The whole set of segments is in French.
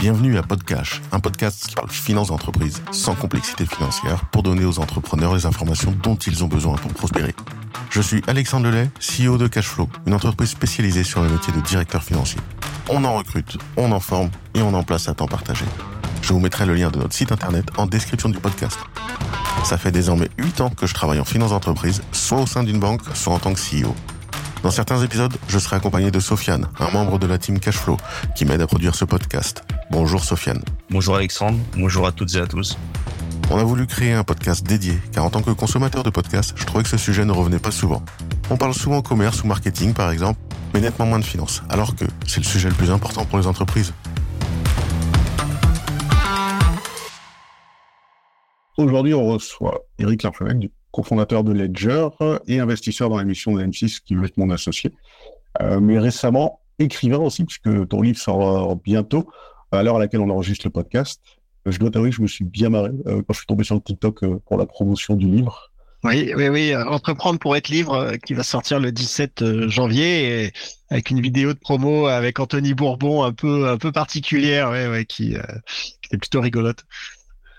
Bienvenue à Podcash, un podcast qui parle finance d'entreprise sans complexité financière pour donner aux entrepreneurs les informations dont ils ont besoin pour prospérer. Je suis Alexandre Lelay, CEO de Cashflow, une entreprise spécialisée sur le métier de directeur financier. On en recrute, on en forme et on en place à temps partagé. Je vous mettrai le lien de notre site internet en description du podcast. Ça fait désormais 8 ans que je travaille en finance d'entreprise, soit au sein d'une banque, soit en tant que CEO. Dans certains épisodes, je serai accompagné de Sofiane, un membre de la team Cashflow, qui m'aide à produire ce podcast. Bonjour Sofiane. Bonjour Alexandre, bonjour à toutes et à tous. On a voulu créer un podcast dédié, car en tant que consommateur de podcasts, je trouvais que ce sujet ne revenait pas souvent. On parle souvent commerce ou marketing, par exemple, mais nettement moins de finance, alors que c'est le sujet le plus important pour les entreprises. Aujourd'hui, on reçoit Eric Larchevêque du cofondateur de Ledger et investisseur dans l'émission de M6 qui veut être mon associé. Euh, mais récemment, écrivain aussi, puisque ton livre sort bientôt, à l'heure à laquelle on enregistre le podcast. Je dois t'avouer que je me suis bien marré euh, quand je suis tombé sur le TikTok euh, pour la promotion du livre. Oui, oui, oui. Entreprendre pour être libre, qui va sortir le 17 janvier, et avec une vidéo de promo avec Anthony Bourbon un peu, un peu particulière, ouais, ouais, qui, qui est plutôt rigolote.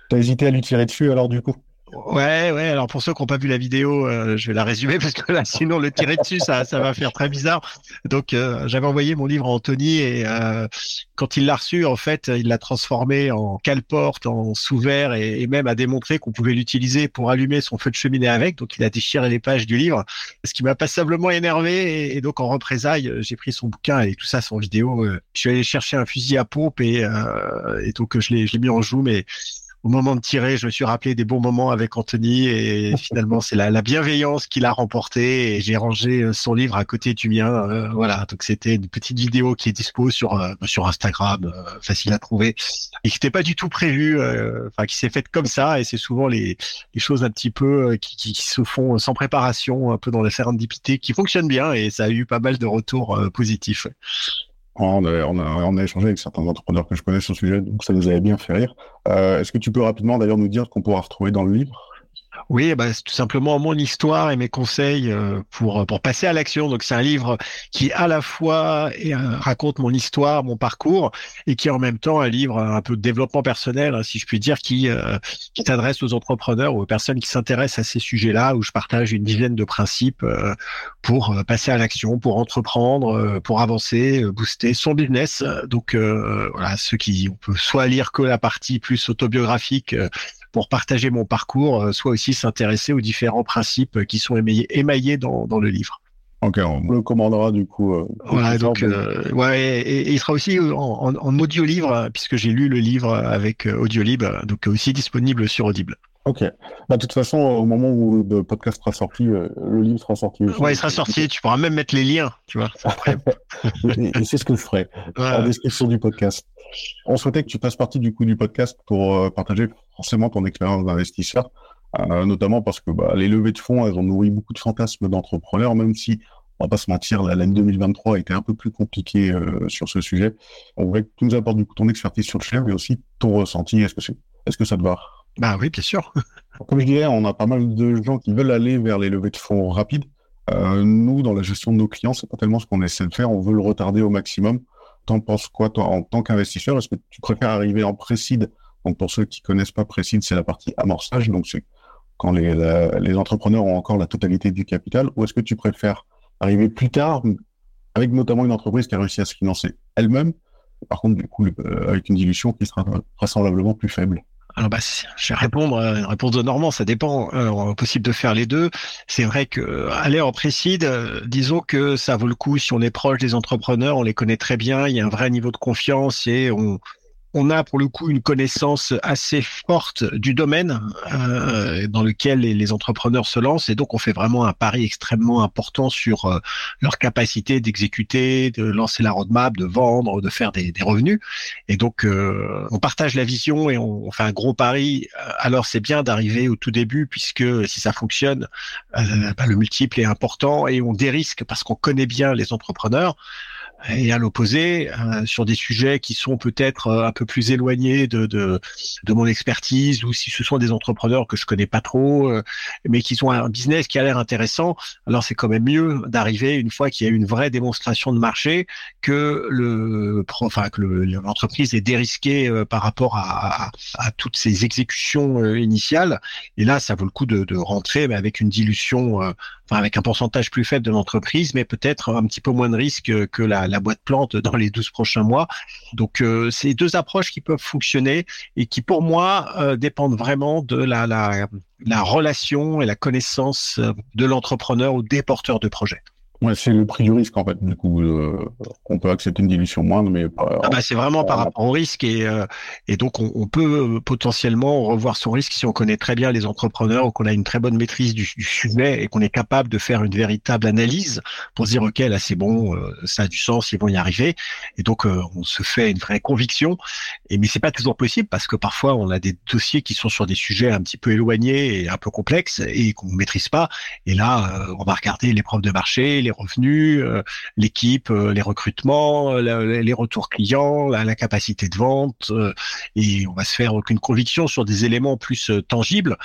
T'as hésité à lui tirer dessus alors du coup? Ouais, ouais. Alors pour ceux qui n'ont pas vu la vidéo, euh, je vais la résumer parce que là, sinon le tirer dessus, ça, ça va faire très bizarre. Donc euh, j'avais envoyé mon livre à Anthony et euh, quand il l'a reçu, en fait, il l'a transformé en cale-porte, en sous-verre et, même a démontré qu'on pouvait l'utiliser pour allumer son feu de cheminée avec. Donc il a déchiré les pages du livre, ce qui m'a passablement énervé. Et, donc en représailles, j'ai pris son bouquin et tout ça, son vidéo. je suis allé chercher un fusil à pompe et, et donc je l'ai mis en joue, mais au moment de tirer, je me suis rappelé des bons moments avec Anthony et finalement c'est la, la, bienveillance qu'il a remporté et j'ai rangé euh, son livre à côté du mien. Euh, voilà, donc c'était une petite vidéo qui est dispo sur euh, sur Instagram, facile à trouver et qui n'était pas du tout prévu, enfin qui s'est faite comme ça et c'est souvent les, les choses un petit peu qui, qui, se font sans préparation, un peu dans la serendipité, qui fonctionnent bien et ça a eu pas mal de retours positifs. On a, on, a, on a, échangé avec certains entrepreneurs que je connais sur le sujet, donc ça nous avait bien fait rire. Euh, Est-ce que tu peux rapidement d'ailleurs nous dire qu'on pourra retrouver dans le livre? Oui, bah, c'est tout simplement mon histoire et mes conseils euh, pour pour passer à l'action. Donc c'est un livre qui à la fois euh, raconte mon histoire, mon parcours, et qui en même temps un livre un peu de développement personnel, hein, si je puis dire, qui euh, qui s'adresse aux entrepreneurs ou aux personnes qui s'intéressent à ces sujets-là, où je partage une dizaine de principes pour passer à l'action, pour entreprendre, pour avancer, booster son business. Donc voilà, ceux qui on peut soit lire que la partie plus autobiographique pour partager mon parcours, euh, soit aussi s'intéresser aux différents principes qui sont émaillés, émaillés dans, dans le livre. Ok, on le commandera du coup. Euh, voilà, donc euh, ouais, et, il sera aussi en, en, en audio livre puisque j'ai lu le livre avec Audiolib, donc aussi disponible sur Audible. Ok. Bah, de toute façon, au moment où le podcast sera sorti, le livre sera sorti. Ouais, il sera sorti. Tu pourras même mettre les liens, tu vois. et, c'est ce que je ferai en description du podcast. On souhaitait que tu fasses partie du coup du podcast pour euh, partager forcément ton expérience d'investisseur, euh, notamment parce que bah, les levées de fonds, elles ont nourri beaucoup de fantasmes d'entrepreneurs, même si on va pas se mentir, l'année 2023 a été un peu plus compliquée euh, sur ce sujet. On voulait que tu nous apportes du coup ton expertise sur le sujet, mais aussi ton ressenti. Est-ce que c'est, est-ce que ça te va? Bah oui, bien sûr. Comme je disais, on a pas mal de gens qui veulent aller vers les levées de fonds rapides. Euh, nous, dans la gestion de nos clients, c'est pas tellement ce qu'on essaie de faire. On veut le retarder au maximum. T'en penses quoi, toi, en tant qu'investisseur? Est-ce que tu préfères arriver en précide Donc, pour ceux qui connaissent pas précide, c'est la partie amorçage. Donc, c'est quand les, entrepreneurs ont encore la totalité du capital. Ou est-ce que tu préfères arriver plus tard, avec notamment une entreprise qui a réussi à se financer elle-même, par contre, du coup, euh, avec une dilution qui sera vraisemblablement plus faible? Alors bah, je vais répondre, euh, une réponse de Normand, ça dépend. Euh, possible de faire les deux. C'est vrai que euh, aller en précide, disons que ça vaut le coup si on est proche des entrepreneurs, on les connaît très bien, il y a un vrai niveau de confiance et on, on a pour le coup une connaissance assez forte du domaine euh, dans lequel les, entrepreneurs se lancent et donc on fait vraiment un pari extrêmement important sur euh, leur capacité d'exécuter, de lancer la roadmap, de vendre, de faire des, revenus. Et donc euh, on partage la vision et on, fait un gros pari. Alors c'est bien d'arriver au tout début puisque si ça fonctionne, bah, le multiple est important et on dérisque parce qu'on connaît bien les entrepreneurs. Et à l'opposé, euh, sur des sujets qui sont peut-être euh, un peu plus éloignés de, de, de mon expertise, ou si ce sont des entrepreneurs que je connais pas trop, euh, mais qui ont un business qui a l'air intéressant, alors c'est quand même mieux d'arriver une fois qu'il y a une vraie démonstration de marché que le, enfin que l'entreprise est dérisquée par rapport à, à, toutes ces exécutions initiales. Et là, ça vaut le coup de, de rentrer, mais avec une dilution, enfin avec un pourcentage plus faible de l'entreprise, mais peut-être un petit peu moins de risque que la la boîte plante dans les 12 prochains mois. Donc, euh, c'est deux approches qui peuvent fonctionner et qui, pour moi, euh, dépendent vraiment de la, la, la relation et la connaissance euh, de l'entrepreneur ou des porteurs de projet. Ouais, c'est le prix du risque en fait. Du coup, euh, on peut accepter une dilution moindre, mais pas, ah bah, c'est vraiment par rapport au risque et euh, et donc on, on, peut potentiellement revoir son risque si on connaît très bien les entrepreneurs ou qu'on a une très bonne maîtrise du, du sujet et qu'on est capable de faire une véritable analyse pour se dire ok là c'est bon, euh, ça a du sens, ils vont y arriver et donc euh, on se fait une vraie conviction. Et mais c'est pas toujours possible parce que parfois on a des dossiers qui sont sur des sujets un petit peu éloignés et un peu complexes et qu'on maîtrise pas. Et là on va regarder les preuves de marché, les revenus, euh, l'équipe, euh, les recrutements, euh, les retours clients, la, capacité de vente, et on va se faire aucune conviction sur des éléments plus tangibles.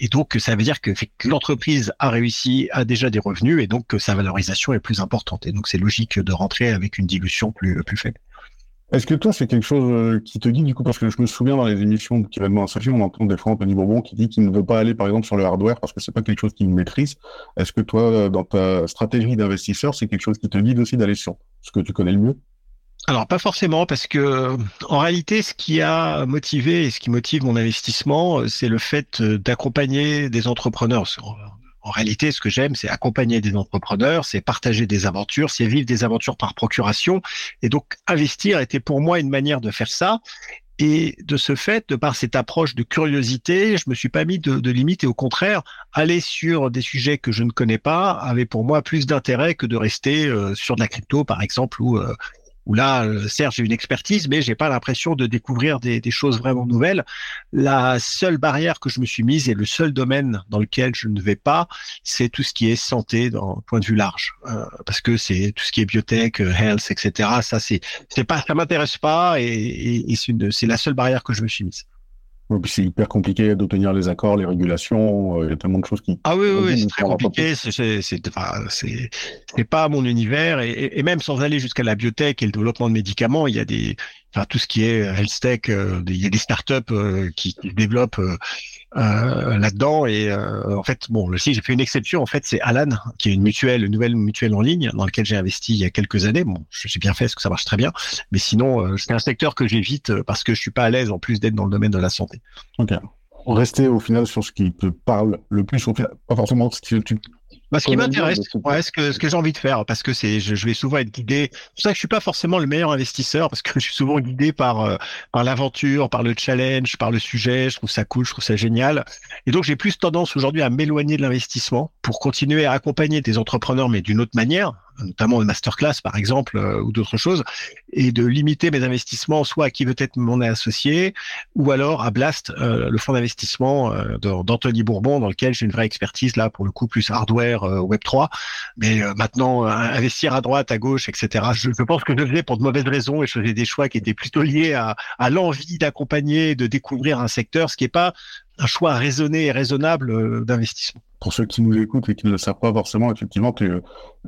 Et donc, ça veut dire que, l'entreprise a réussi, a déjà des revenus, et donc que sa valorisation est plus importante. Et donc, c'est logique de rentrer avec une dilution plus, plus faible. Est-ce que toi, c'est quelque chose euh, qui te dit, du coup, parce que je me souviens dans les émissions d'événements associés, on entend des fois Anthony Bourbon qui dit qu'il ne veut pas aller, par exemple, sur le hardware parce que c'est pas quelque chose qu'il maîtrise. Est-ce que toi, euh, dans ta stratégie d'investisseur, c'est quelque chose qui te guide aussi d'aller sur ce que tu connais le mieux? Alors pas forcément parce que en réalité ce qui a motivé et ce qui motive mon investissement euh, c'est le fait d'accompagner des entrepreneurs en réalité, ce que j'aime, c'est accompagner des entrepreneurs, c'est partager des aventures, c'est vivre des aventures par procuration. Et donc, investir était pour moi une manière de faire ça. Et de ce fait, de par cette approche de curiosité, je me suis pas mis de, de et au contraire, aller sur des sujets que je ne connais pas avait pour moi plus d'intérêt que de rester euh, sur de la crypto, par exemple, ou euh, où là, euh, certes, j'ai une expertise, mais j'ai pas l'impression de découvrir des, choses vraiment nouvelles. La seule barrière que je me suis mise et le seul domaine dans lequel je ne vais pas, c'est tout ce qui est santé dans point de vue large, euh, parce que c'est tout ce qui est biotech, euh, health, etc. Ça, c'est, c'est pas, ça m'intéresse pas et, et c'est la seule barrière que je me suis mise c'est hyper compliqué d'obtenir les accords, les régulations. Euh, il y a tellement de choses qui. Ah oui, oui, c'est très compliqué. C'est c'est pas mon univers et, et même sans aller jusqu'à la biotech et le développement de médicaments, il y a des enfin tout ce qui est health tech, euh, il y a des startups euh, qui, qui développent euh, là-dedans. Et euh, en fait, bon, le j'ai fait une exception. En fait, c'est Alan, qui est une mutuelle, une nouvelle mutuelle en ligne dans laquelle j'ai investi il y a quelques années. Bon, je suis bien fait parce que ça marche très bien, mais sinon, euh, c'est un secteur que j'évite parce que je suis pas à l'aise en plus d'être dans le domaine de la santé. Ok. Rester au final sur ce qui te parle le plus, pas forcément ce qui tu bah, ce qui m'intéresse, ouais, ce que, ce que j'ai envie de faire, parce que c'est, je, je, vais souvent être guidé. C'est pour ça que je suis pas forcément le meilleur investisseur, parce que je suis souvent guidé par, euh, par l'aventure, par le challenge, par le sujet. Je trouve ça cool, je trouve ça génial. Et donc, j'ai plus tendance aujourd'hui à m'éloigner de l'investissement pour continuer à accompagner des entrepreneurs, mais d'une autre manière, notamment de masterclass par exemple euh, ou d'autres choses, et de limiter mes investissements soit à qui veut être mon associé ou alors à Blast, euh, le fonds d'investissement euh, d'Anthony Bourbon dans lequel j'ai une vraie expertise là pour le coup plus hardware Web 3. Mais maintenant investir à droite, à gauche, etc. Je, pense que je le faisais pour de mauvaises raisons et je faisais des choix qui étaient plutôt liés à, à l'envie d'accompagner, de découvrir un secteur, ce qui est pas un choix raisonné et raisonnable d'investissement pour ceux qui nous écoutent et qui ne le savent pas forcément, effectivement, tu,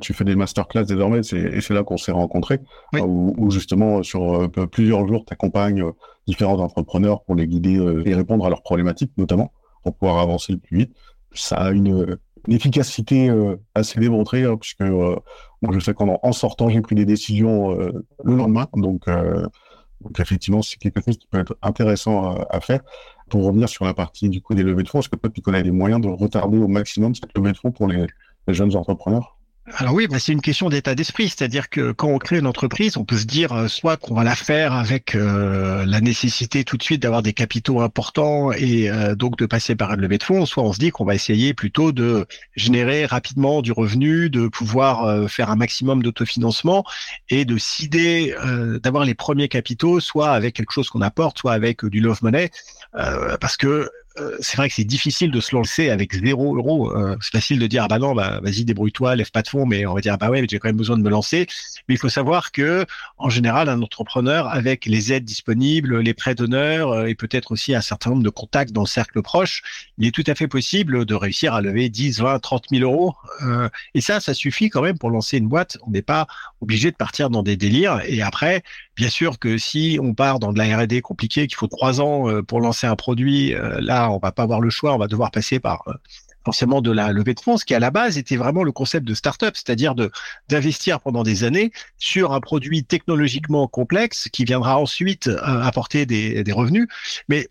tu fais des masterclass désormais, et c'est là qu'on s'est rencontrés, oui. où, justement, sur euh, plusieurs jours, tu accompagnes euh, différents entrepreneurs pour les guider euh, et répondre à leurs problématiques, notamment, pour pouvoir avancer le plus vite. Ça a une, une efficacité assez démontrée, hein, puisque moi, je sais qu'en en sortant, j'ai pris des décisions le lendemain, donc, donc effectivement, c'est quelque chose qui peut être intéressant à faire. Pour revenir sur la partie du coup des levées de fonds, est-ce que toi tu connais des moyens de retarder au maximum cette levée de fonds pour les, les jeunes entrepreneurs? Alors oui, bah c'est une question d'état d'esprit, c'est-à-dire que quand on crée une entreprise, on peut se dire euh, soit qu'on va la faire avec euh, la nécessité tout de suite d'avoir des capitaux importants et euh, donc de passer par une levée de fonds, soit on se dit qu'on va essayer plutôt de générer rapidement du revenu, de pouvoir faire un maximum d'autofinancement et de cider, d'avoir les premiers capitaux, soit avec quelque chose qu'on apporte, soit avec du love money, parce que euh, c'est vrai que c'est difficile de se lancer avec zéro euro. Euh, c'est facile de dire ah bah non, bah vas-y débrouille-toi, lève pas de fonds, mais on va dire ah bah ouais, mais j'ai quand même besoin de me lancer. Mais il faut savoir que en général, un entrepreneur avec les aides disponibles, les prêts d'honneur euh, et peut-être aussi un certain nombre de contacts dans le cercle proche, il est tout à fait possible de réussir à lever 10, 20, 30 000 euros. et ça, ça suffit quand même pour lancer une boîte. On n'est pas obligé de partir dans des délires. Et après, bien sûr que si on part dans de la R&D compliquée, qu'il faut trois ans pour lancer un produit, là on va pas avoir le choix, on va devoir passer par euh, forcément de la levée de fonds, ce qui à la base était vraiment le concept de start-up, c'est-à-dire d'investir pendant des années sur un produit technologiquement complexe qui viendra ensuite euh, apporter des, des revenus. Mais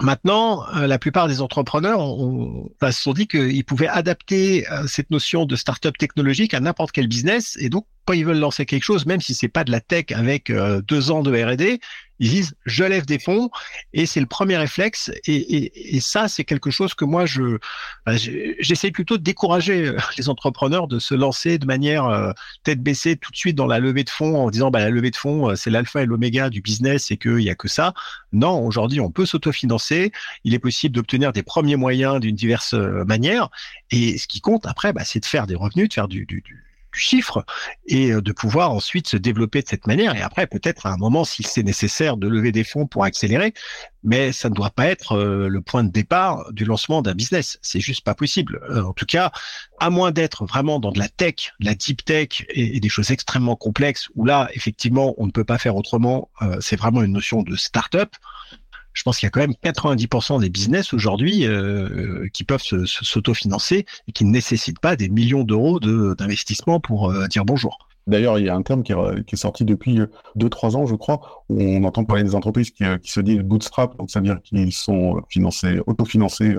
Maintenant, euh, la plupart des entrepreneurs ont, se sont dit qu'ils pouvaient adapter cette notion de start-up technologique à n'importe quel business. Et donc, quand ils veulent lancer quelque chose, même si c'est pas de la tech avec deux ans de R&D, ils disent je lève des fonds et c'est le premier réflexe et, et, et ça c'est quelque chose que moi je bah, j'essaie plutôt de décourager euh, les entrepreneurs de se lancer de manière euh, tête baissée tout de suite dans la levée de fonds en disant bah la levée de fonds euh, c'est l'alpha et l'oméga du business et qu'il y a que ça. Non aujourd'hui on peut s'autofinancer. Il est possible d'obtenir des premiers moyens d'une diverse manière. Et ce qui compte après bah, c'est de faire des revenus de faire du, du, du du chiffre et euh, de pouvoir ensuite se développer de cette manière. Et après, peut-être à un moment, si c'est nécessaire, de lever des fonds pour accélérer, mais ça ne doit pas être euh, le point de départ du lancement d'un business. C'est juste pas possible. Euh, en tout cas, à moins d'être vraiment dans de la tech, la deep tech et, des choses extrêmement complexes, où là, effectivement, on ne peut pas faire autrement. c'est vraiment une notion de start-up je pense qu'il y a quand même 90% des business aujourd'hui euh, qui peuvent s'autofinancer et qui ne nécessitent pas des millions d'euros d'investissement pour euh, dire bonjour. D'ailleurs, il y a un terme qui est, qui est sorti depuis 2-3 ans, je crois, où on entend parler des entreprises qui, qui se disent bootstrap, donc c'est-à-dire qu'ils sont financés, autofinancés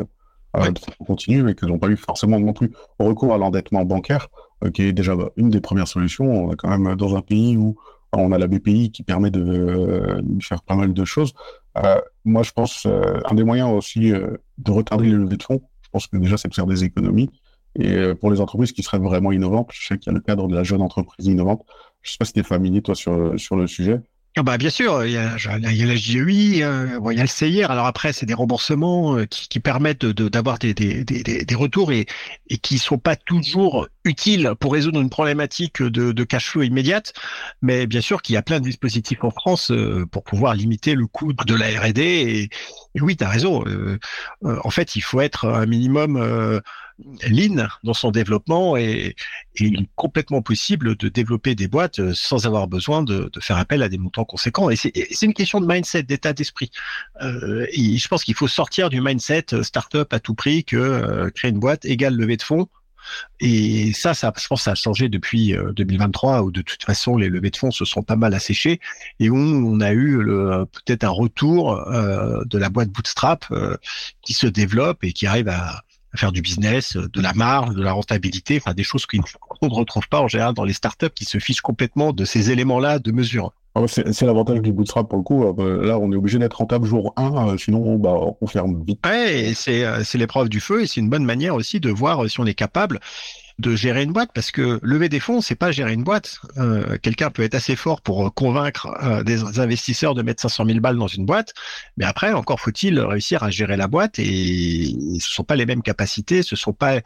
euh, de façon continue et qu'ils n'ont pas eu forcément non plus recours à l'endettement bancaire, euh, qui est déjà bah, une des premières solutions. On est quand même dans un pays où on a la BPI qui permet de, de faire pas mal de choses. Euh, moi, je pense euh, un des moyens aussi euh, de retarder les levées de fonds. Je pense que déjà, c'est de faire des économies. Et pour les entreprises qui seraient vraiment innovantes, je sais qu'il y a le cadre de la jeune entreprise innovante. Je sais pas si tu es familier, toi, sur le sujet. Ah bah bien sûr, il y a, il y a la JEI, euh, bon, il y a le CIR. Alors après, c'est des remboursements euh, qui, qui, permettent d'avoir de, des, des, des, des, retours et, et qui sont pas toujours utiles pour résoudre une problématique de, de cash flow immédiate. Mais bien sûr qu'il y a plein de dispositifs en France euh, pour pouvoir limiter le coût de la R&D. Et, et oui, tu as raison. en fait, il faut être un minimum lean dans son développement et, il est complètement possible de développer des boîtes euh, sans avoir besoin de, faire appel à des montants conséquents. Et c'est une question de mindset, d'état d'esprit. Euh, je pense qu'il faut sortir du mindset euh, startup à tout prix que créer une boîte égale levée de fonds. Et ça, ça, je pense, ça a changé depuis 2023 où de toute façon les levées de fonds se sont pas mal asséchées et où on a eu peut-être un retour de la boîte Bootstrap qui se développe et qui arrive à, faire du business, de la marge, de la rentabilité, enfin des choses qu'on ne retrouve pas en général dans les startups qui se fichent complètement de ces éléments-là de mesure. Ah c'est l'avantage du bootstrap pour le coup. Euh, là, on est obligé d'être rentable jour 1, euh, sinon bah, on ferme vite. Ouais, euh, c'est l'épreuve du feu et c'est une bonne manière aussi de voir si on est capable de gérer une boîte parce que lever des fonds c'est pas gérer une boîte. Euh, quelqu'un peut être assez fort pour euh, convaincre euh, des investisseurs de mettre 500 000 balles dans une boîte. Mais après encore faut-il réussir à gérer la boîte et ce sont pas les mêmes capacités ce sont pas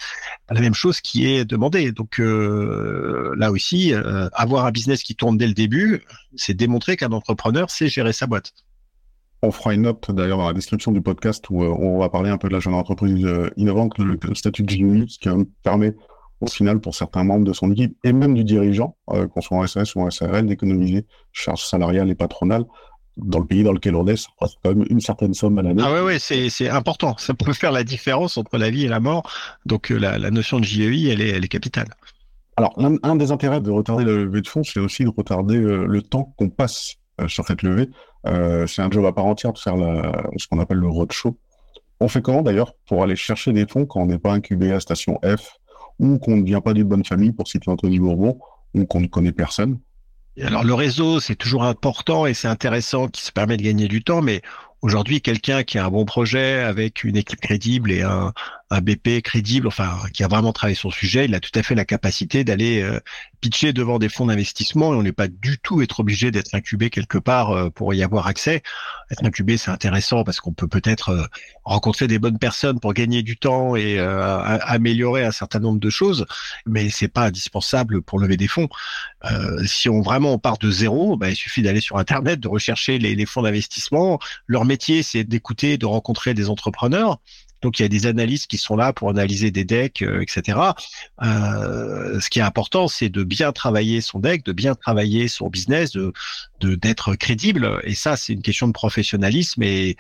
la même chose qui est demandée. Donc là aussi avoir un business qui tourne dès le début c'est démontrer qu'un entrepreneur sait gérer sa boîte. On fera une note d'ailleurs dans la description du podcast où on va parler un peu de la jeune entreprise innovante, le, statut de ce qui permet au final pour certains membres de son équipe et même du dirigeant, euh, qu'on soit en SAS ou en SARL, d'économiser charges salariales et patronales dans le pays dans lequel on est, ça quand même une certaine somme à l'année. Ah ouais, ouais, c'est, c'est important. Ça peut faire la différence entre la vie et la mort. Donc euh, la, la notion de JEI, elle est, elle est capitale. Alors, un des intérêts de retarder la levée de fonds, c'est aussi de retarder euh, le temps qu'on passe sur cette levée. c'est un job à part entière de faire la, ce qu'on appelle le roadshow. On fait comment d'ailleurs pour aller chercher des fonds quand on n'est pas incubé à station F ou qu'on ne vient pas d'une bonne famille, pour citer Anthony Bourbon, ou qu'on ne connaît personne. Alors le réseau, c'est toujours important et c'est intéressant qui se permet de gagner du temps, mais aujourd'hui, quelqu'un qui a un bon projet avec une équipe crédible et un, un BP crédible, enfin qui a vraiment travaillé son sujet, il a tout à fait la capacité d'aller euh, pitcher devant des fonds d'investissement et on n'est pas du tout être obligé d'être incubé quelque part euh, pour y avoir accès. Être incubé, c'est intéressant parce qu'on peut peut-être euh, rencontrer des bonnes personnes pour gagner du temps et améliorer un certain nombre de choses, mais c'est pas indispensable pour lever des fonds. si on vraiment part de zéro, bah, il suffit d'aller sur internet, de rechercher les fonds d'investissement. Leur métier, c'est d'écouter, de rencontrer des entrepreneurs donc il y a des analystes qui sont là pour analyser des decks, euh, etc. Euh, ce qui est important, c'est de bien travailler son deck, de bien travailler son business, de d'être crédible. Et ça, c'est une question de professionnalisme. Et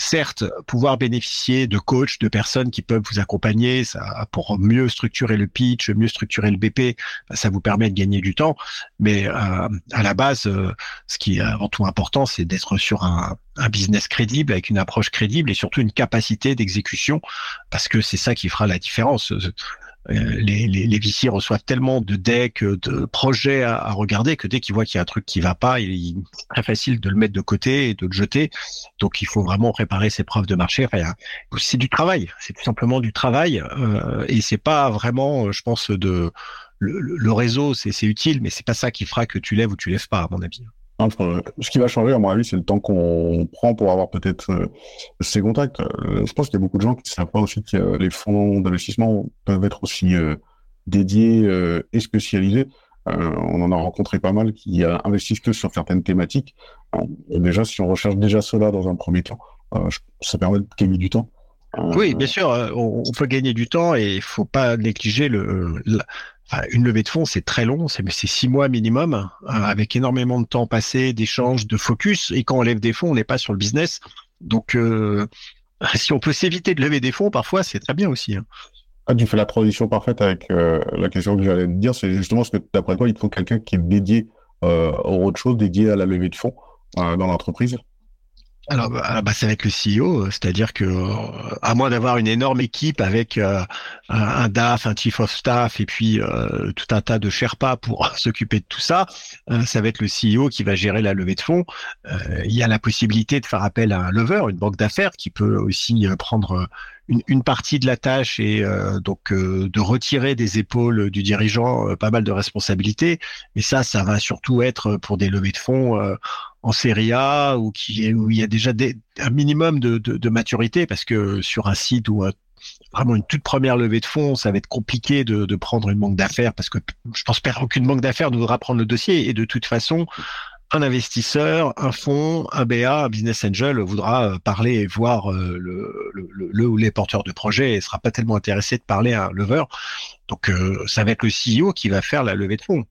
certes, pouvoir bénéficier de coachs, de personnes qui peuvent vous accompagner pour mieux structurer le pitch, mieux structurer le BP, bah, ça vous permet de gagner du temps. Mais euh, à la base, euh, ce qui est avant tout important, c'est d'être sur un, business crédible, avec une approche crédible et surtout une capacité d'exécution, parce que c'est ça qui fera la différence. Euh, les, les, les reçoivent tellement de decks, de projets à, regarder que dès qu'ils voient qu'il y a un truc qui va pas, il, est très facile de le mettre de côté et de le jeter. Donc il faut vraiment préparer ses preuves de marché. c'est du travail, c'est tout simplement du travail euh, et c'est pas vraiment, je pense, de le, le réseau, c'est utile, mais c'est pas ça qui fera que tu lèves ou tu lèves pas, à mon avis ce qui va changer, à mon avis, c'est le temps qu'on prend pour avoir peut-être euh, ces contacts. Euh, je pense qu'il y a beaucoup de gens qui ne savent pas aussi que les fonds d'investissement peuvent être aussi euh, dédiés et spécialisés. on en a rencontré pas mal qui investissent que sur certaines thématiques. et déjà, si on recherche déjà cela dans un premier temps, ça permet de gagner du temps. Oui, bien sûr, on, peut gagner du temps et il faut pas négliger le, une levée de fonds, c'est très long, c'est six mois minimum, hein, avec énormément de temps passé, d'échanges, de focus. Et quand on lève des fonds, on n'est pas sur le business. Donc, euh, si on peut s'éviter de lever des fonds, parfois, c'est très bien aussi. Hein. Ah, tu fais la transition parfaite avec euh, la question que j'allais te dire. C'est justement ce que, d'après toi, il faut quelqu'un qui est dédié euh, aux autre chose, dédié à la levée de fonds dans l'entreprise. Alors, bah, bah, c'est avec le CEO, c'est-à-dire que euh, à moins d'avoir une énorme équipe avec euh, un DAF, un chief of staff et puis euh, tout un tas de Sherpas pour s'occuper de tout ça, ça va être le CEO qui va gérer la levée de fonds. il y a la possibilité de faire appel à un lever, une banque d'affaires qui peut aussi prendre une, une, partie de la tâche et donc de retirer des épaules du dirigeant pas mal de responsabilités. Mais ça, ça va surtout être pour des levées de fonds en Serie A ou où il y a déjà un minimum de, maturité parce que sur un site ou vraiment une toute première levée de fonds, ça va être compliqué de, de prendre une banque d'affaires parce que je pense qu'aucune banque d'affaires ne voudra prendre le dossier et de toute façon un investisseur, un fonds, un BA, un business angel voudra euh, parler et voir euh, le, ou les porteurs de projet et sera pas tellement intéressé de parler à un lever. Donc euh, ça va être le CEO qui va faire la levée de fonds.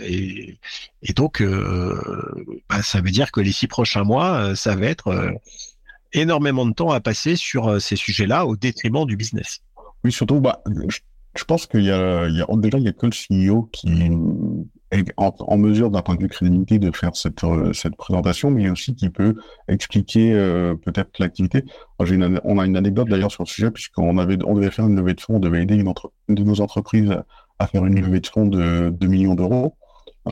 Et, donc bah, ça veut dire que les six prochains mois, ça va être énormément de temps à passer sur ces sujets-là au détriment du business. Oui, surtout, bah, je, pense qu'il y a déjà il y a que le CEO qui en, mesure d'un point de vue crédibilité de faire cette, euh, présentation, mais aussi qui peut expliquer euh, peut-être l'activité. on a une anecdote d'ailleurs sur le sujet, puisqu'on avait, on devait faire une levée de fonds, on devait aider une, de nos entreprises à faire une levée de fonds de 2 millions d'euros.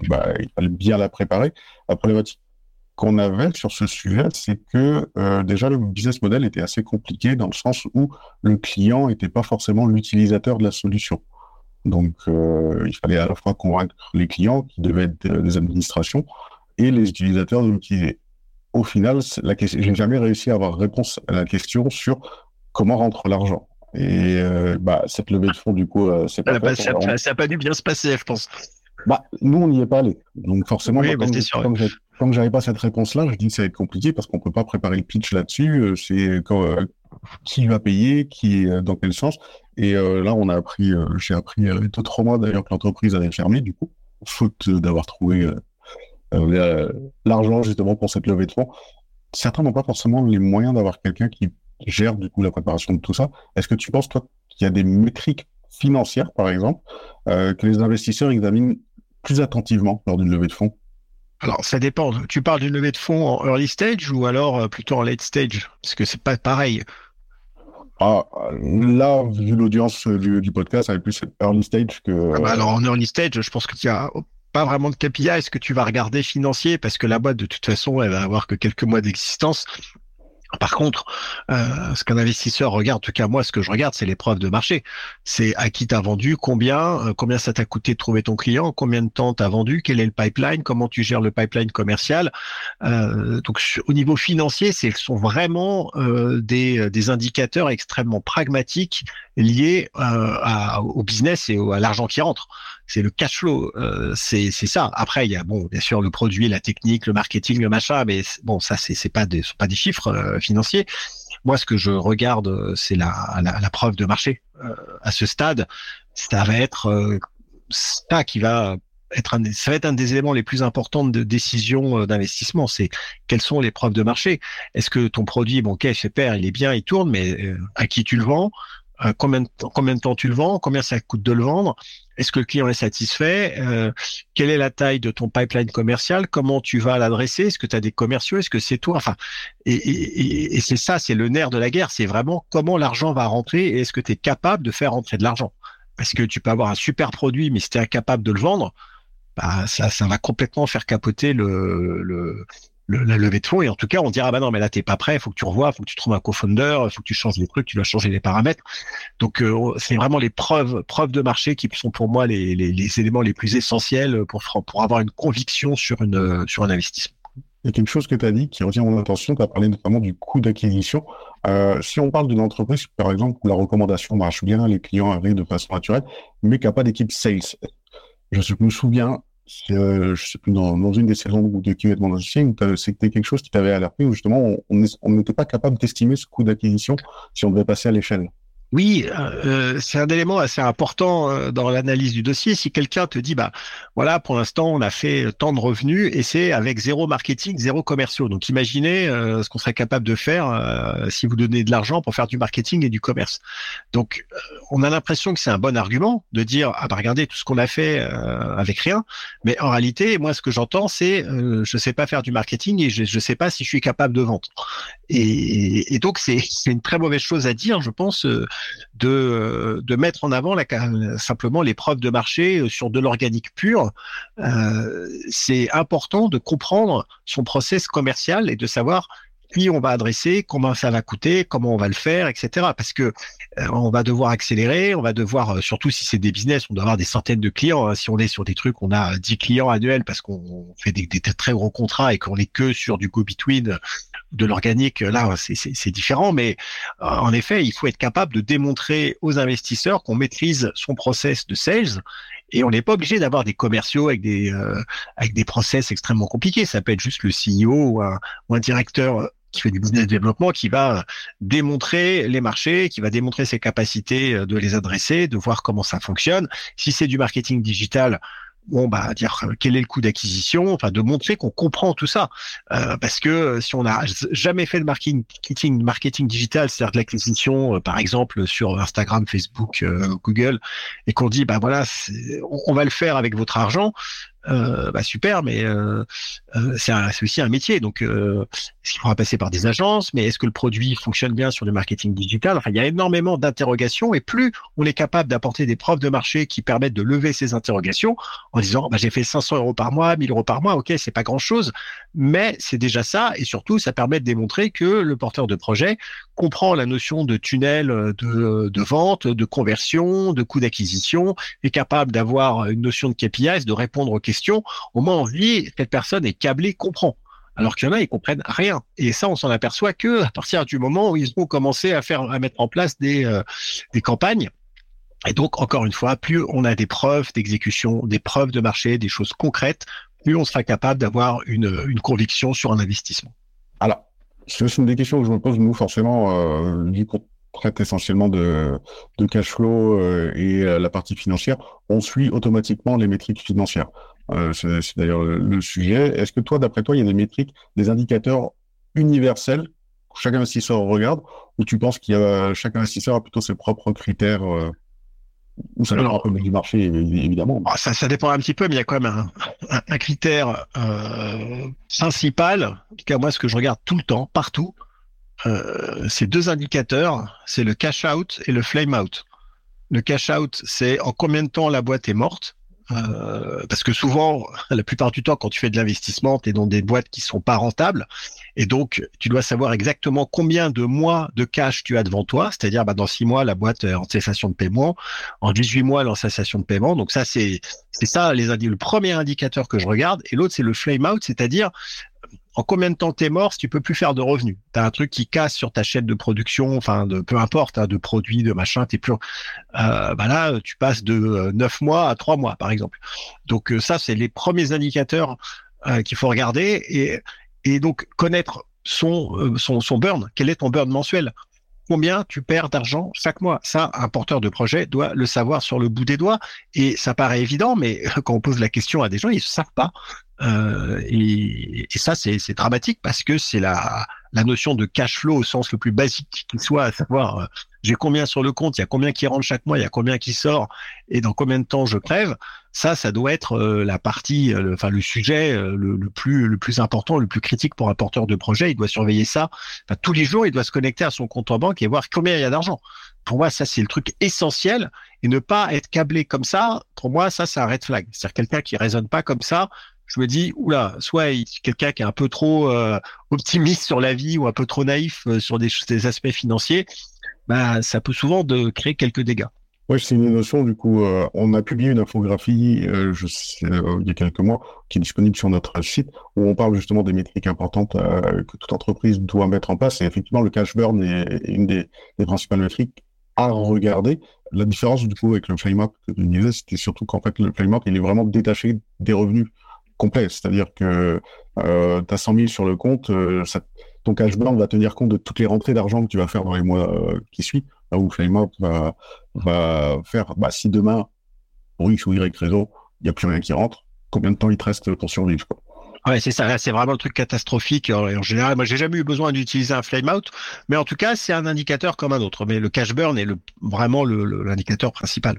Bah, il fallait bien la préparer. La problématique qu'on avait sur ce sujet, c'est que euh, déjà le business model était assez compliqué dans le sens où le client n'était pas forcément l'utilisateur de la solution. Donc, euh, il fallait à la fois convaincre les clients, qui devaient être des administrations, et les utilisateurs de l'utiliser. Au final, la question, j'ai jamais réussi à avoir réponse à la question sur comment rentre l'argent. Et euh, bah, cette levée de fonds, du coup, euh, c'est pas. Bah, ça n'a pas dû bien se passer, je pense. Bah, nous, on n'y est pas allé. Donc, forcément, oui, bah, comme, comme j'avais pas cette réponse-là, je dis que ça va être compliqué parce qu'on peut pas préparer le pitch là-dessus. C'est quand, qui va payer, qui dans quel sens. Et euh, là, on a appris, euh, j'ai appris euh, deux trois mois d'ailleurs que l'entreprise avait fermé du coup, faute d'avoir trouvé l'argent justement pour cette levée de fonds. Certains n'ont pas forcément les moyens d'avoir quelqu'un qui gère du coup la préparation de tout ça. Est-ce que tu penses toi qu'il y a des métriques financières, par exemple, que les investisseurs examinent plus attentivement lors d'une levée de fonds? Alors, ça dépend. Tu parles d'une levée de fonds en early stage ou alors plutôt en late stage? Parce que c'est pas pareil. Ah, là, vu l'audience du, podcast, ça va plus early stage que. Ah bah alors, en early stage, je pense qu'il n'y a pas vraiment de KPI. Est-ce que tu vas regarder financier? Parce que la boîte, de toute façon, elle va avoir que quelques mois d'existence. Par contre, euh, ce qu'un investisseur regarde, en tout cas moi, ce que je regarde, c'est les preuves de marché. C'est à qui t'as vendu, combien, euh, combien ça t'a coûté de trouver ton client, combien de temps t'as vendu, quel est le pipeline, comment tu gères le pipeline commercial. Euh, donc au niveau financier, ce sont vraiment des, des indicateurs extrêmement pragmatiques liés au business et à l'argent qui rentre. C'est le cash flow, c'est ça. Après, il y a bon, bien sûr, le produit, la technique, le marketing, le machin, mais bon, ça c'est pas des, sont pas des chiffres financier. Moi, ce que je regarde, euh, c'est la, la, preuve de marché. Euh, à ce stade, ça va être euh, ça qui va être un, ça va être un des éléments les plus importants de décision d'investissement. C'est quelles sont les preuves de marché. Est-ce que ton produit, bon, ok, super, il est bien, il tourne, mais à qui tu le vends combien, de, combien de temps tu le vends, combien ça coûte de le vendre, est-ce que le client est satisfait, euh, quelle est la taille de ton pipeline commercial, comment tu vas l'adresser, est-ce que tu as des commerciaux, est-ce que c'est toi, enfin, et, c'est ça, c'est le nerf de la guerre, c'est vraiment comment l'argent va rentrer et est-ce que tu es capable de faire rentrer de l'argent? Parce que tu peux avoir un super produit, mais si tu es incapable de le vendre, bah, ça, ça va complètement faire capoter le, la levée de fonds et en tout cas on dira bah non mais là t'es pas prêt, il faut que tu revoies, faut que tu trouves un co-founder, faut que tu changes les trucs, tu dois changer les paramètres. Donc euh, c'est vraiment les preuves preuves de marché qui sont pour moi les, les, éléments les plus essentiels pour pour avoir une conviction sur une sur un investissement. Il y a quelque chose que tu as dit qui retient mon attention, tu as parlé notamment du coût d'acquisition. Euh, si on parle d'une entreprise, par exemple, où la recommandation marche bien, les clients arrivent de façon naturelle, mais qui n'a pas d'équipe sales. Je me souviens, euh, je sais plus, dans, dans, une des saisons de est mon associé, c'était quelque chose qui t'avait alerté où justement on n'était pas capable d'estimer ce coût d'acquisition si on devait passer à l'échelle. Oui, euh, c'est un élément assez important euh, dans l'analyse du dossier. Si quelqu'un te dit, bah voilà, pour l'instant, on a fait tant de revenus et c'est avec zéro marketing, zéro commerciaux. Donc, imaginez euh, ce qu'on serait capable de faire si vous donnez de l'argent pour faire du marketing et du commerce. Donc, on a l'impression que c'est un bon argument de dire, ah bah regardez tout ce qu'on a fait avec rien. Mais en réalité, moi, ce que j'entends, c'est, je sais pas faire du marketing et je, ne sais pas si je suis capable de vendre. Et donc, c'est une très mauvaise chose à dire, je pense de, de mettre en avant simplement les preuves de marché euh, sur de l'organique pur. Euh, c'est important de comprendre son process commercial et de savoir on va adresser, comment ça va coûter, comment on va le faire, etc. Parce que euh, on va devoir accélérer, on va devoir, surtout si c'est des business, on doit avoir des centaines de clients. Hein. Si on est sur des trucs, on a 10 clients annuels parce qu'on fait des, très gros contrats et qu'on est que sur du go-between de l'organique, là, c'est différent. Mais euh, en effet, il faut être capable de démontrer aux investisseurs qu'on maîtrise son process de sales et on n'est pas obligé d'avoir des commerciaux avec des euh, process extrêmement compliqués. Ça peut être juste le CEO ou un, directeur euh, qui fait du business développement, qui va démontrer les marchés, qui va démontrer ses capacités de les adresser, de voir comment ça fonctionne. Si c'est du marketing digital, bon bah dire euh, quel est le coût d'acquisition, enfin de montrer qu'on comprend tout ça, euh, parce que euh, si on n'a jamais fait de marketing, marketing digital, c'est-à-dire de l'acquisition, par exemple sur Instagram, Facebook, Google, et qu'on dit bah voilà, on, va le faire avec votre argent, euh, bah super, mais euh, euh c'est aussi un métier. Donc, est-ce qu'il faudra passer par des agences? Mais est-ce que le produit fonctionne bien sur le marketing digital? Il y a énormément d'interrogations. Et plus on est capable d'apporter des preuves de marché qui permettent de lever ces interrogations en disant, bah, j'ai fait 500 euros par mois, 1000 euros par mois, ok, c'est pas grand-chose, mais c'est déjà ça. Et surtout, ça permet de démontrer que le porteur de projet comprend la notion de tunnel de, de vente, de conversion, de coût d'acquisition, est capable d'avoir une notion de KPIs, de répondre aux questions au moins on cette personne est câblée, comprend. Alors qu'il y en a, ils comprennent rien. Et ça, on s'en aperçoit que à partir du moment où ils ont commencé à faire, à mettre en place des, euh, campagnes. Et donc, encore une fois, plus on a des preuves d'exécution, des preuves de marché, des choses concrètes, plus on sera capable d'avoir une, conviction sur un investissement. Alors, ce sont des questions que je me pose, nous, forcément, euh, vu essentiellement de, de cash flow euh, et euh, la partie financière, on suit automatiquement les métriques financières. Euh, c'est d'ailleurs le, sujet. Est-ce que toi, d'après toi, il y a des métriques, des indicateurs universels que chaque investisseur regarde, ou tu penses qu'il y a chaque investisseur a plutôt ses propres critères euh, ou ça dépend du marché, évidemment. Bah, ça, ça dépend un petit peu, mais il y a quand même un, un, critère euh, principal. En tout cas, moi, ce que je regarde tout le temps, partout, euh, c'est deux indicateurs. C'est le cash out et le flame out. Le cash out, c'est en combien de temps la boîte est morte. Euh, parce que souvent, la plupart du temps, quand tu fais de l'investissement, tu es dans des boîtes qui sont pas rentables. Et donc, tu dois savoir exactement combien de mois de cash tu as devant toi. C'est-à-dire, bah, dans six mois, la boîte est en cessation de paiement. En 18 mois, elle est en cessation de paiement. Donc ça, c'est c'est ça les le premier indicateur que je regarde. Et l'autre, c'est le flame out, c'est-à-dire en combien de temps t'es mort si tu peux plus faire de revenus? T'as un truc qui casse sur ta chaîne de production, enfin de peu importe, hein, de produits, de machin, t'es plus. Euh, bah là, tu passes de euh, neuf mois à trois mois, par exemple. Donc euh, ça, c'est les premiers indicateurs euh, qu'il faut regarder et donc connaître son burn. Quel est ton burn mensuel? Combien tu perds d'argent chaque mois. Ça, un porteur de projet doit le savoir sur le bout des doigts. Et ça paraît évident, mais quand on pose la question à des gens, ils ne savent pas. Euh, et, et, ça, c'est dramatique parce que c'est la, la notion de cash flow au sens le plus basique qui soit, à savoir euh, j'ai combien sur le compte, il y a combien qui rentre chaque mois, il y a combien qui sort et dans combien de temps je crève. Ça, ça doit être euh, la partie, enfin le sujet le, le, plus le plus important, le plus critique pour un porteur de projet. Il doit surveiller ça. Tous les jours, il doit se connecter à son compte en banque et voir combien il y a d'argent. Pour moi, ça c'est le truc essentiel et ne pas être câblé comme ça. Pour moi, ça c'est un red flag. C'est-à-dire quelqu'un qui raisonne pas comme ça je me dis, oula, soit quelqu'un qui est un peu trop euh, optimiste sur la vie ou un peu trop naïf euh, sur des, aspects financiers, bah, ça peut souvent de créer quelques dégâts. Oui, c'est une notion, du coup, euh, on a publié une infographie je sais, il y a quelques mois qui est disponible sur notre site où on parle justement des métriques importantes que toute entreprise doit mettre en place. Et effectivement, le cash burn est, une des, principales métriques à regarder. La différence, du coup, avec le flame que tu disais, c'était surtout qu'en fait, le flame il est vraiment détaché des revenus complet. C'est-à-dire que tu as 100 000 sur le compte, euh, ton cash burn va tenir compte de toutes les rentrées d'argent que tu vas faire dans les mois euh, qui suivent. Là où FlameUp va, va faire, bah, si demain, pour X ou Y réseau, il n'y a plus rien qui rentre, combien de temps il te reste pour survivre. Ouais, c'est ça. C'est vraiment le truc catastrophique. En général, moi, j'ai jamais eu besoin d'utiliser un flameout, mais en tout cas, c'est un indicateur comme un autre. Mais le cash burn est vraiment l'indicateur principal.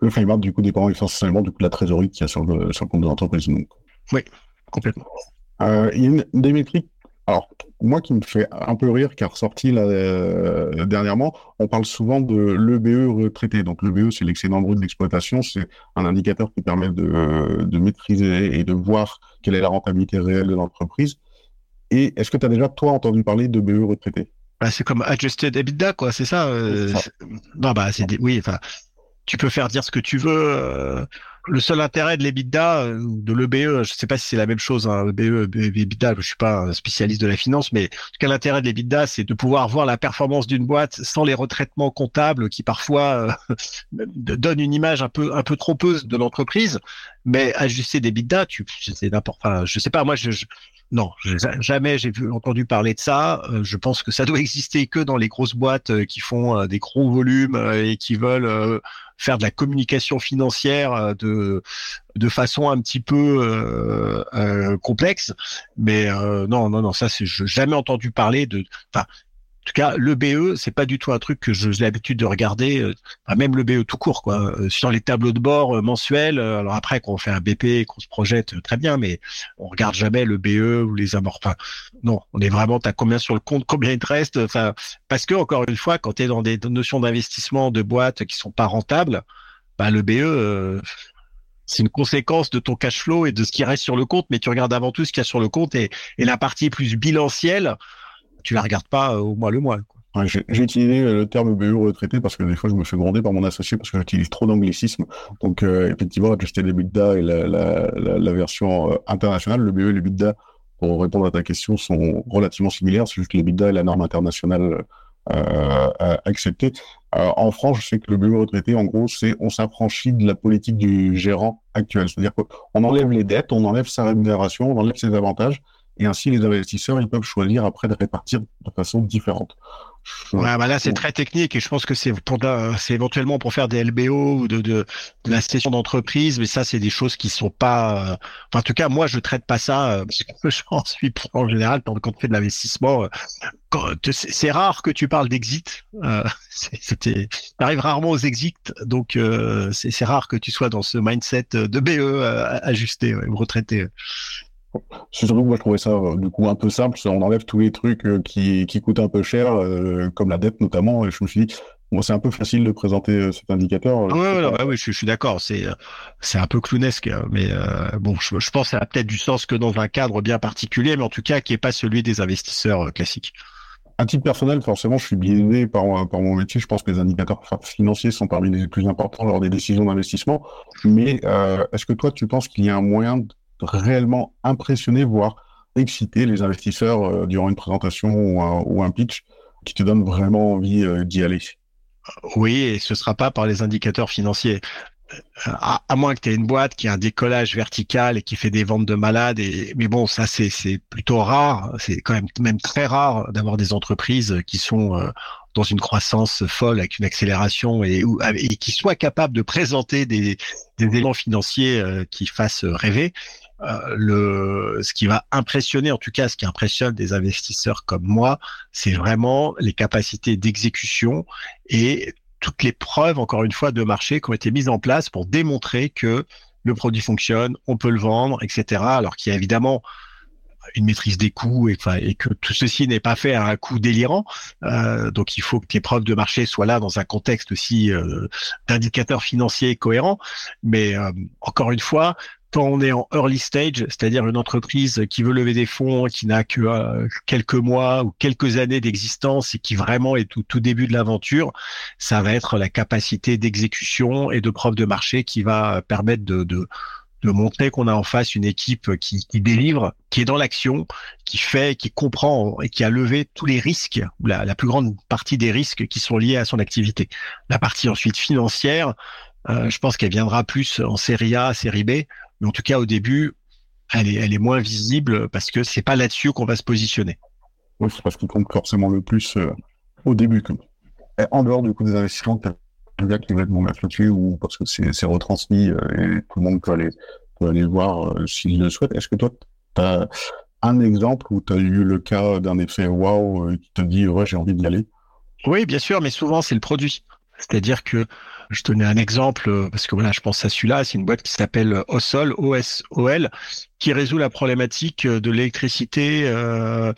Le framework, du coup, dépend essentiellement du coup, de la trésorerie qu'il y a sur le, sur le compte de l'entreprise. Oui, complètement. Euh, il y a une des métriques, alors, moi qui me fait un peu rire, qui a ressorti là, euh, dernièrement, on parle souvent de l'EBE retraité. Donc, l'EBE, c'est l'excédent brut d'exploitation. C'est un indicateur qui permet de, de maîtriser et de voir quelle est la rentabilité réelle de l'entreprise. Et est-ce que tu as déjà, toi, entendu parler de BE retraité? Bah, c'est comme adjusted EBITDA, quoi, c'est ça, euh, Non, bah, c'est oui, enfin, tu peux faire dire ce que tu veux. Euh, le seul intérêt de l'EBITDA, euh, de l'EBE, je sais pas si c'est la même chose, hein, EBE, EBITDA, je suis pas un spécialiste de la finance, mais en tout cas l'intérêt de l'EBITDA, c'est de pouvoir voir la performance d'une boîte sans les retraitements comptables qui parfois euh, donnent une image un peu un peu trompeuse de l'entreprise. Mais ajuster des EBITDA, tu, c'est n'importe. Enfin, je sais pas, moi, je, je non, jamais j'ai entendu parler de ça. Euh, je pense que ça doit exister que dans les grosses boîtes euh, qui font euh, des gros volumes et qui veulent faire de la communication financière de de façon un petit peu complexe. Mais non, non, non, ça c'est jamais entendu parler de. Enfin, le BE, c'est pas du tout un truc que j'ai l'habitude de regarder, euh, même le BE tout court. Euh, sur les tableaux de bord euh, mensuels, alors après qu'on fait un BP, qu'on se projette, très bien, mais on regarde jamais le BE ou les amorts. Non, on est vraiment, t'as combien sur le compte, combien il te reste. Parce que encore une fois, quand tu es dans des notions d'investissement de boîtes qui sont pas rentables, bah le BE, c'est une conséquence de ton cash flow et de ce qui reste sur le compte, mais tu regardes avant tout ce qu'il y a sur le compte et la partie plus bilancielle tu la regardes pas euh, au mois le mois. j'ai utilisé euh, le terme BE retraité parce que des fois je me fais gronder par mon associé parce que j'utilise trop d'anglicisme. Donc euh, effectivement, acheté les BITDA et la, version euh, internationale, le BE et les BITDA, pour répondre à ta question, sont relativement similaires. C'est juste que les BITDA est la norme internationale acceptée. en France, je sais que le BE retraité, en gros, c'est on s'affranchit de la politique du gérant actuel. C'est-à-dire qu'on enlève les dettes, on enlève sa rémunération, on enlève ses avantages et ainsi les investisseurs ils peuvent choisir après de répartir de façon différente. Ouais, bah là c'est très technique et je pense que c'est pour c'est éventuellement pour faire des LBO ou de, de, de la session d'entreprise, mais ça c'est des choses qui sont pas. Euh, enfin, en tout cas, moi je traite pas ça euh, parce que j'en suis en général quand on fait de l'investissement. Euh, c'est rare que tu parles d'exit. Euh, c'était arrive rarement aux exits, donc c'est rare que tu sois dans ce mindset de BE ajusté, ouais, retraité. C'est surtout que moi je trouvais ça euh, du coup un peu simple, on enlève tous les trucs euh, qui, qui coûtent un peu cher, euh, comme la dette notamment, et je me suis dit, Bon, c'est un peu facile de présenter cet indicateur. Oui, ouais, bah oui, je, suis d'accord. C'est c'est un peu clownesque, hein, mais bon, je, je, pense que ça a peut-être du sens que dans un cadre bien particulier, mais en tout cas qui est pas celui des investisseurs classiques. À titre personnel, forcément, je suis biaisé par, par mon métier. Je pense que les indicateurs financiers sont parmi les plus importants lors des décisions d'investissement. Mais est-ce que toi, tu penses qu'il y a un moyen de réellement impressionner, voire exciter les investisseurs durant une présentation ou un, pitch qui te donne vraiment envie d'y aller oui, et ce sera pas par les indicateurs financiers. Euh, à, moins que tu aies une boîte qui a un décollage vertical et qui fait des ventes de malades. Et, mais bon, ça c'est plutôt rare. C'est quand même même très rare d'avoir des entreprises qui sont euh, dans une croissance folle avec une accélération et, qui soient capables de présenter des, éléments financiers euh, qui fassent rêver. Euh, le, ce qui va impressionner, en tout cas, ce qui impressionne des investisseurs comme moi, c'est vraiment les capacités d'exécution et toutes les preuves, encore une fois, de marché qui ont été mises en place pour démontrer que le produit fonctionne, on peut le vendre, etc. Alors qu'il y a évidemment une maîtrise des coûts et, que tout ceci n'est pas fait à un coût délirant. Euh, donc il faut que tes preuves de marché soient là dans un contexte aussi euh, d'indicateurs financiers cohérents. Mais euh, encore une fois, quand on est en early stage, c'est-à-dire une entreprise qui veut lever des fonds, qui n'a que euh, quelques mois ou quelques années d'existence et qui vraiment est tout, tout début de l'aventure, ça va être la capacité d'exécution et de preuve de marché qui va permettre de, de, de montrer qu'on a en face une équipe qui, qui délivre, qui est dans l'action, qui fait, qui comprend et qui a levé tous les risques, la, plus grande partie des risques qui sont liés à son activité. La partie ensuite financière, euh, je pense qu'elle viendra plus en série A, série B, mais en tout cas, au début, elle est, elle est moins visible parce que c'est pas là-dessus qu'on va se positionner. Oui, c'est parce qu'il compte forcément le plus euh, au début. Et en dehors du coup des investissements, tu as gars qui va être mon là-dessus ou parce que c'est retransmis euh, et tout le monde peut aller, peut aller voir euh, s'il le souhaite. Est-ce que toi, tu as un exemple où tu as eu le cas d'un effet wow qui te dit ouais, j'ai envie d'y aller? Oui, bien sûr, mais souvent c'est le produit. C'est-à-dire que je tenais un exemple euh, parce que voilà, je pense à celui-là. C'est une boîte qui s'appelle OSOL, O-S-O-L, qui résout la problématique euh, de l'électricité euh,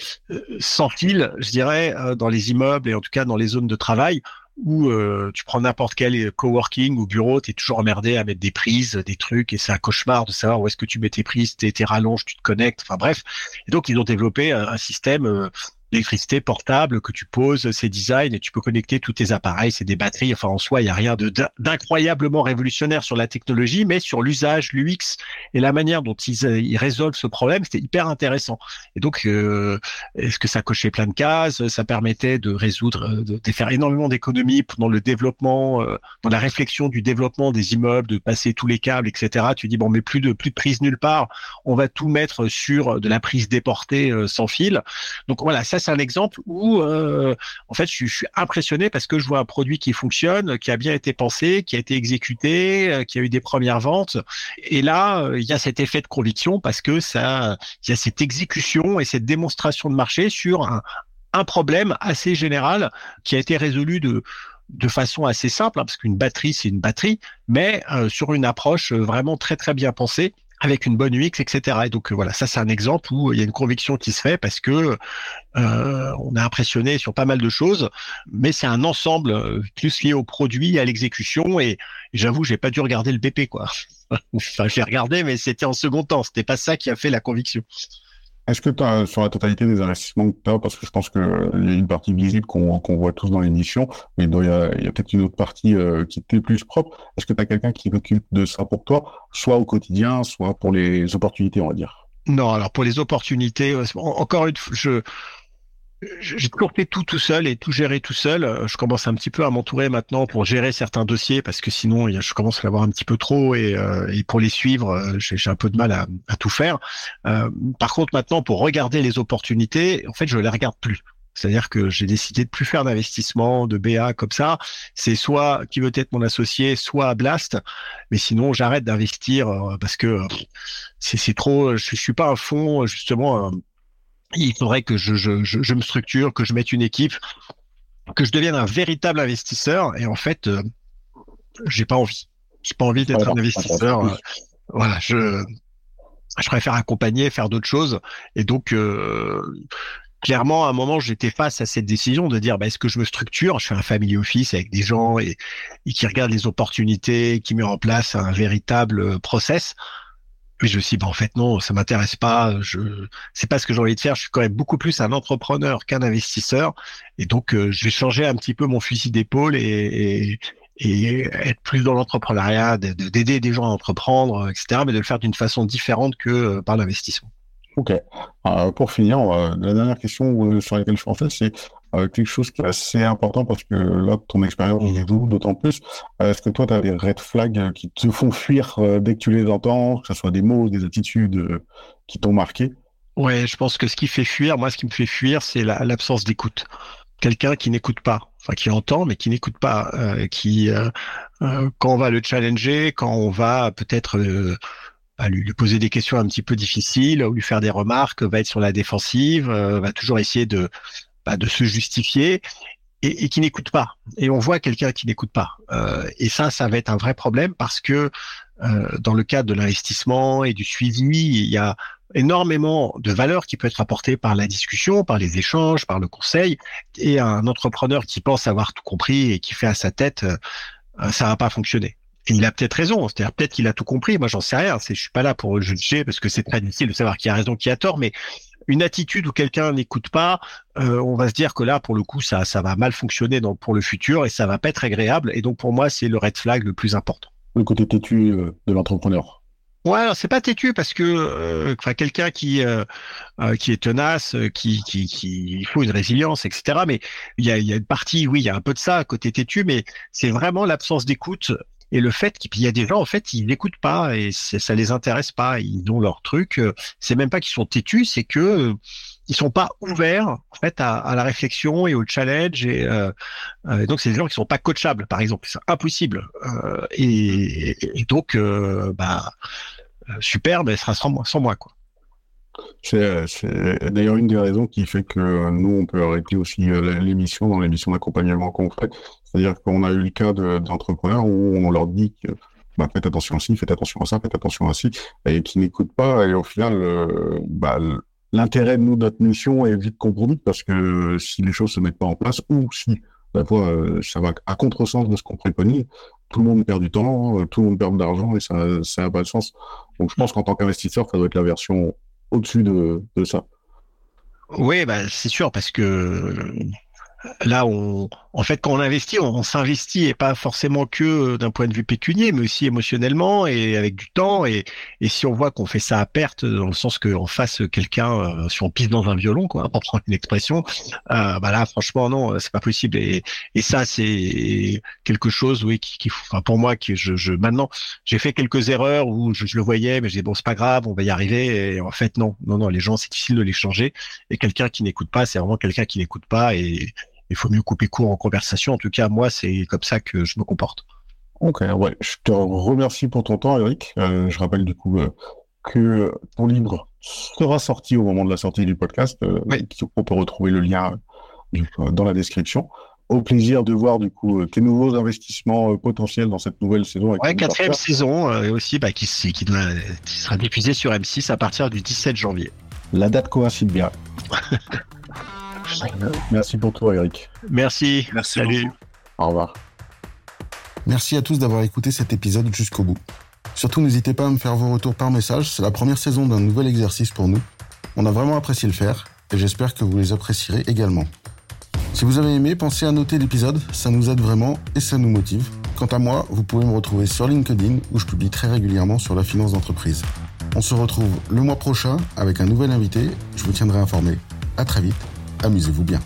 sans fil, je dirais, dans les immeubles et en tout cas dans les zones de travail où tu prends n'importe quel coworking ou bureau, tu es toujours emmerdé à mettre des prises, des trucs, et c'est un cauchemar de savoir où est-ce que tu mets tes prises, tes, tes rallonges, tu te connectes, enfin bref. Et donc ils ont développé un système l'électricité portable que tu poses, ces designs et tu peux connecter tous tes appareils, c'est des batteries. Enfin, en soi, il n'y a rien d'incroyablement révolutionnaire sur la technologie, mais sur l'usage, l'UX et la manière dont ils, ils résolvent ce problème, c'était hyper intéressant. Et donc, euh, est-ce que ça cochait plein de cases? Ça permettait de résoudre, de, faire énormément d'économies dans le développement, euh, dans la réflexion du développement des immeubles, de passer tous les câbles, etc. Tu dis bon, mais plus de plus de prise nulle part. On va tout mettre sur de la prise déportée euh, sans fil. Donc voilà, ça c'est un exemple où, euh, en fait, je, suis impressionné parce que je vois un produit qui fonctionne, qui a bien été pensé, qui a été exécuté, euh, qui a eu des premières ventes. Et là, euh, il y a cet effet de conviction parce que ça, il y a cette exécution et cette démonstration de marché sur un, problème assez général qui a été résolu de de façon assez simple, hein, parce qu'une batterie, c'est une batterie, mais sur une approche vraiment très très bien pensée avec une bonne UX, etc. Et donc euh, voilà, ça c'est un exemple où il y a une conviction qui se fait parce que euh, on est impressionné sur pas mal de choses, mais c'est un ensemble euh, plus lié au produit, à l'exécution. Et, j'avoue, j'ai pas dû regarder le BP quoi. enfin, j'ai regardé, mais c'était en second temps. C'était pas ça qui a fait la conviction. Est-ce que as, sur la totalité des investissements que tu as, parce que je pense qu'il y a une partie visible qu'on voit tous dans l'émission, mais il y a, a peut-être une autre partie euh, qui est plus propre. Est-ce que tu as quelqu'un qui s'occupe de ça pour toi, soit au quotidien, soit pour les opportunités, on va dire? Non, alors pour les opportunités, euh, encore une fois, je, j'ai fait tout tout seul et tout géré tout seul. Euh, je commence un petit peu à m'entourer maintenant pour gérer certains dossiers parce que sinon je commence à l'avoir un petit peu trop et, euh, et pour les suivre euh, j'ai un peu de mal à, à tout faire. Euh, par contre maintenant pour regarder les opportunités, en fait je les regarde plus. C'est-à-dire que j'ai décidé de plus faire d'investissement, de BA comme ça. C'est soit qui veut être mon associé, soit Blast. Mais sinon, j'arrête d'investir parce que c'est trop. Je, je suis pas un fond justement il faudrait que je, je, je, me structure, que je mette une équipe, que je devienne un véritable investisseur. Et en fait, euh, j'ai pas envie. J'ai pas envie d'être un investisseur. Euh, voilà, je je préfère accompagner, faire d'autres choses. Et donc, euh, clairement, à un moment, j'étais face à cette décision de dire, bah, est-ce que je me structure? Je fais un family office avec des gens et, qui regardent les opportunités, qui met en place un véritable euh, process. Mais je me suis dit, en fait, non, ça m'intéresse pas. Je, c'est pas ce que j'ai envie de faire. Je suis quand même beaucoup plus un entrepreneur qu'un investisseur. Et donc, euh, je vais changer un petit peu mon fusil d'épaule et, et, être plus dans l'entrepreneuriat, d'aider des gens à entreprendre, etc., mais de le faire d'une façon différente que euh, par l'investissement. Ok. Euh, pour finir, la dernière question sur laquelle je pensais, c'est euh, quelque chose qui est assez important parce que là, ton expérience joue d'autant plus. Euh, est-ce que toi, tu as des red flags qui te font fuir dès que tu les entends, que ce soit des mots, des attitudes qui t'ont marqué? Ouais, je pense que ce qui fait fuir, moi, ce qui me fait fuir, c'est l'absence d'écoute. Quelqu'un qui n'écoute pas, enfin qui entend, mais qui n'écoute pas, qui, quand on va le challenger, quand on va peut-être lui, poser des questions un petit peu difficiles ou lui faire des remarques, va être sur la défensive, euh, va toujours essayer de, de se justifier et, qui n'écoute pas. Et on voit quelqu'un qui n'écoute pas. Euh, et ça, ça va être un vrai problème parce que euh, dans le cadre de l'investissement et du suivi, il y a énormément de valeur qui peut être apportée par la discussion, par les échanges, par le conseil. Et un entrepreneur qui pense avoir tout compris et qui fait à sa tête, ça va pas fonctionner il a peut-être raison, c'est-à-dire peut-être qu'il a tout compris. Moi, j'en sais rien. Je suis pas là pour juger parce que c'est très difficile de savoir qui a raison, qui a tort. Mais une attitude où quelqu'un n'écoute pas, euh, on va se dire que là, pour le coup, ça, ça va mal fonctionner pour le futur et ça va pas être agréable. Et donc, pour moi, c'est le red flag le plus important. Le côté têtu euh, de l'entrepreneur. Ouais, alors c'est pas têtu parce que euh, enfin quelqu'un qui qui est tenace, qui, qui qui il faut une résilience, etc. Mais il y a, il y a une partie, oui, il y a un peu de ça côté têtu, mais c'est vraiment l'absence d'écoute et le fait qu'il y a des gens en fait ils n'écoutent pas et ça les intéresse pas. Ils ont leur truc euh, c'est même pas qu'ils sont têtus c'est que euh, ils sont pas ouverts en fait à, la réflexion et au challenge et, euh, donc c'est des gens qui sont pas coachables par exemple. C'est impossible. Et, donc bah super mais ce sera sans moi sans moi quoi c'est d'ailleurs une des raisons qui fait que nous, on peut arrêter aussi l'émission dans l'émission d'accompagnement fait. C'est-à-dire qu'on a eu le cas d'entrepreneurs où on leur dit que bah, faites attention à ci, faites attention à ça, faites attention à ci, et qui n'écoutent pas. Et au final, euh, bah, l'intérêt de nous, notre mission est vite compromis parce que si les choses se mettent pas en place ou si la fois euh, ça va à contresens de ce qu'on préconise, tout le monde perd du temps, euh, tout le monde perd de l'argent et ça n'a pas de sens. Donc je pense qu'en tant qu'investisseur, ça doit être la version au-dessus de, ça. Oui, bah, c'est sûr, parce que là, on, en fait, quand on investit, on, s'investit et pas forcément que euh, d'un point de vue pécunier, mais aussi émotionnellement et avec du temps. Et, si on voit qu'on fait ça à perte, dans le sens qu'en face quelqu'un, euh, si on pisse dans un violon, quoi, pour prendre une expression, euh, bah là, franchement, non, c'est pas possible. Et, ça, c'est quelque chose, oui, qui, pour moi, qui maintenant, j'ai fait quelques erreurs où je, le voyais, mais j'ai bon, c'est pas grave, on va y arriver. Et en fait, non, non, non, les gens, c'est difficile de les changer. Et quelqu'un qui n'écoute pas, c'est vraiment quelqu'un qui n'écoute pas il faut mieux couper court en conversation. En tout cas, moi, c'est comme ça que je me comporte. Ok, ouais. Je te remercie pour ton temps, Eric. Euh, je rappelle du coup euh, que ton livre sera sorti au moment de la sortie du podcast. Euh, On peut retrouver le lien dans la description. Au plaisir de voir du coup tes nouveaux investissements potentiels dans cette nouvelle saison. ouais, quatrième saison et aussi bah, qui, qui, doit, qui sera diffusée sur M6 à partir du 17 janvier. La date coïncide bien. Merci pour toi, Eric. Merci. Merci. Salut. Au revoir. Merci à tous d'avoir écouté cet épisode jusqu'au bout. Surtout, n'hésitez pas à me faire vos retours par message. C'est la première saison d'un nouvel exercice pour nous. On a vraiment apprécié le faire et j'espère que vous les apprécierez également. Si vous avez aimé, pensez à noter l'épisode, ça nous aide vraiment et ça nous motive. Quant à moi, vous pouvez me retrouver sur LinkedIn où je publie très régulièrement sur la finance d'entreprise. On se retrouve le mois prochain avec un nouvel invité, je vous tiendrai informé. À très vite amusez-vous bien.